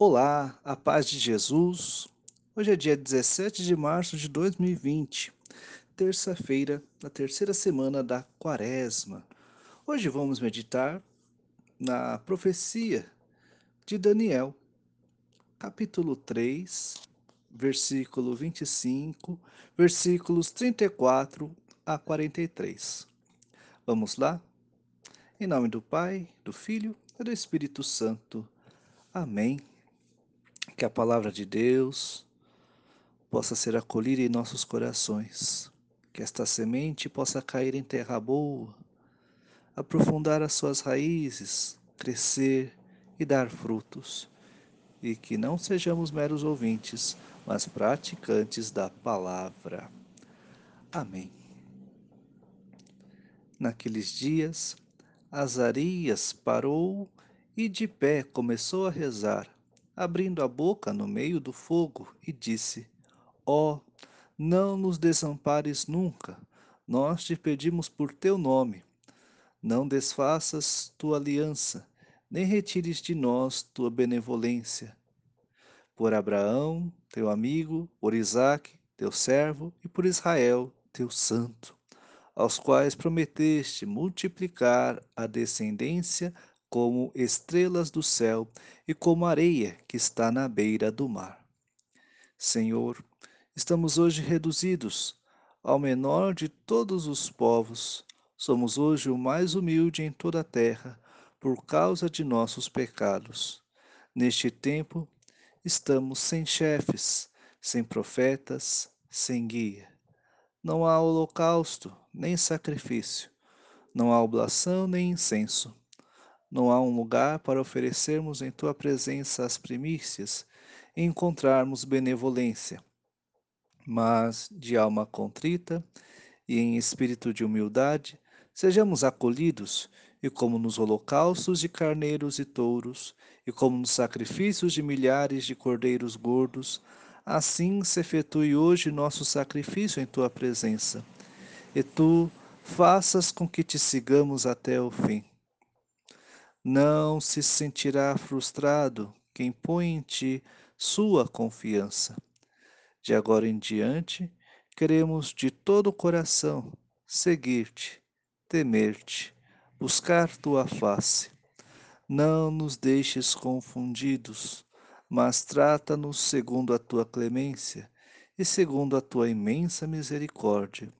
Olá, a paz de Jesus. Hoje é dia 17 de março de 2020, terça-feira da terceira semana da Quaresma. Hoje vamos meditar na profecia de Daniel, capítulo 3, versículo 25, versículos 34 a 43. Vamos lá? Em nome do Pai, do Filho e do Espírito Santo. Amém. Que a palavra de Deus possa ser acolhida em nossos corações. Que esta semente possa cair em terra boa, aprofundar as suas raízes, crescer e dar frutos. E que não sejamos meros ouvintes, mas praticantes da palavra. Amém. Naqueles dias, Azarias parou e de pé começou a rezar abrindo a boca no meio do fogo, e disse: Ó, oh, não nos desampares nunca, nós te pedimos por teu nome. Não desfaças tua aliança, nem retires de nós tua benevolência. Por Abraão, teu amigo, por Isaque, teu servo, e por Israel, teu santo, aos quais prometeste multiplicar a descendência como estrelas do céu e como areia que está na beira do mar. Senhor, estamos hoje reduzidos ao menor de todos os povos. Somos hoje o mais humilde em toda a terra por causa de nossos pecados. Neste tempo, estamos sem chefes, sem profetas, sem guia. Não há holocausto, nem sacrifício. Não há oblação, nem incenso não há um lugar para oferecermos em tua presença as primícias e encontrarmos benevolência. Mas, de alma contrita e em espírito de humildade, sejamos acolhidos, e como nos holocaustos de carneiros e touros, e como nos sacrifícios de milhares de cordeiros gordos, assim se efetue hoje nosso sacrifício em tua presença. E tu faças com que te sigamos até o fim. Não se sentirá frustrado quem põe em ti sua confiança. De agora em diante, queremos de todo o coração seguir-te, temer-te, buscar tua face. Não nos deixes confundidos, mas trata-nos segundo a tua clemência e segundo a tua imensa misericórdia.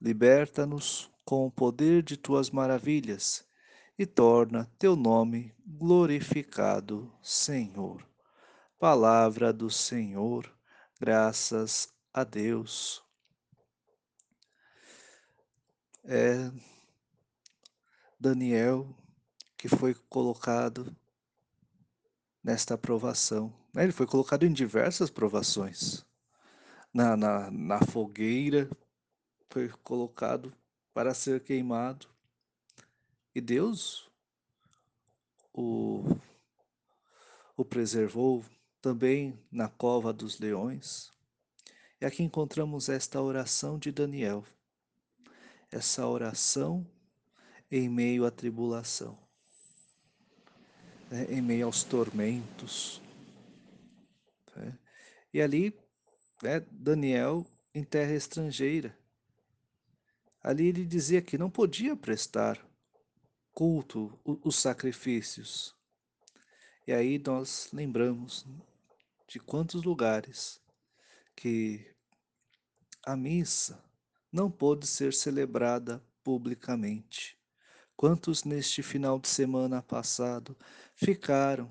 Liberta-nos com o poder de tuas maravilhas e torna teu nome glorificado, Senhor. Palavra do Senhor, graças a Deus. É Daniel que foi colocado nesta aprovação. Né? Ele foi colocado em diversas provações. Na, na, na fogueira, foi colocado para ser queimado. E Deus o, o preservou também na cova dos leões. E aqui encontramos esta oração de Daniel. Essa oração em meio à tribulação, né? em meio aos tormentos. Né? E ali, né, Daniel em terra estrangeira. Ali ele dizia que não podia prestar culto, os sacrifícios. E aí nós lembramos de quantos lugares que a missa não pôde ser celebrada publicamente. Quantos neste final de semana passado ficaram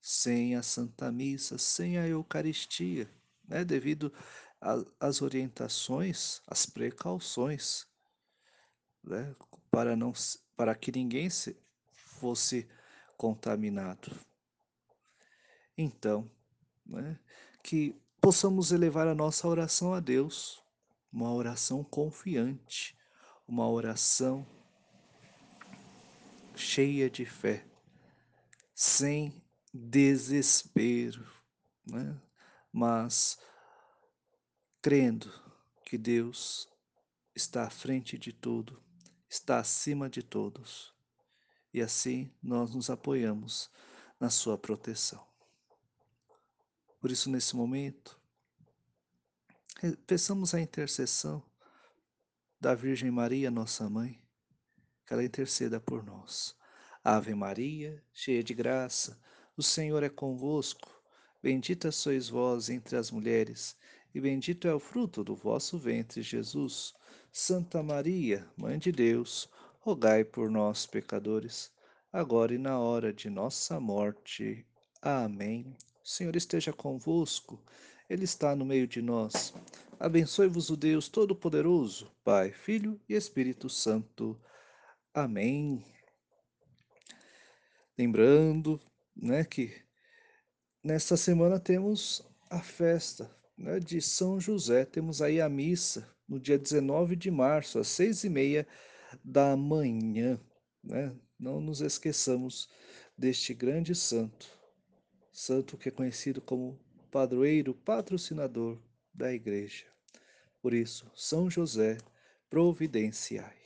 sem a Santa Missa, sem a Eucaristia, né, devido às orientações, às precauções, né, para não para que ninguém se fosse contaminado. Então, né, que possamos elevar a nossa oração a Deus, uma oração confiante, uma oração cheia de fé, sem desespero, né? mas crendo que Deus está à frente de tudo está acima de todos. E assim nós nos apoiamos na sua proteção. Por isso, nesse momento, peçamos a intercessão da Virgem Maria, nossa mãe, que ela interceda por nós. Ave Maria, cheia de graça, o Senhor é convosco. Bendita sois vós entre as mulheres, e bendito é o fruto do vosso ventre, Jesus. Santa Maria, Mãe de Deus, rogai por nós, pecadores, agora e na hora de nossa morte. Amém. O Senhor esteja convosco, Ele está no meio de nós. Abençoe-vos o Deus Todo-Poderoso, Pai, Filho e Espírito Santo. Amém. Lembrando, né, que nesta semana temos a festa né, de São José. Temos aí a missa no dia 19 de março, às seis e meia da manhã. Né? Não nos esqueçamos deste grande santo, santo que é conhecido como padroeiro, patrocinador da igreja. Por isso, São José, providenciai.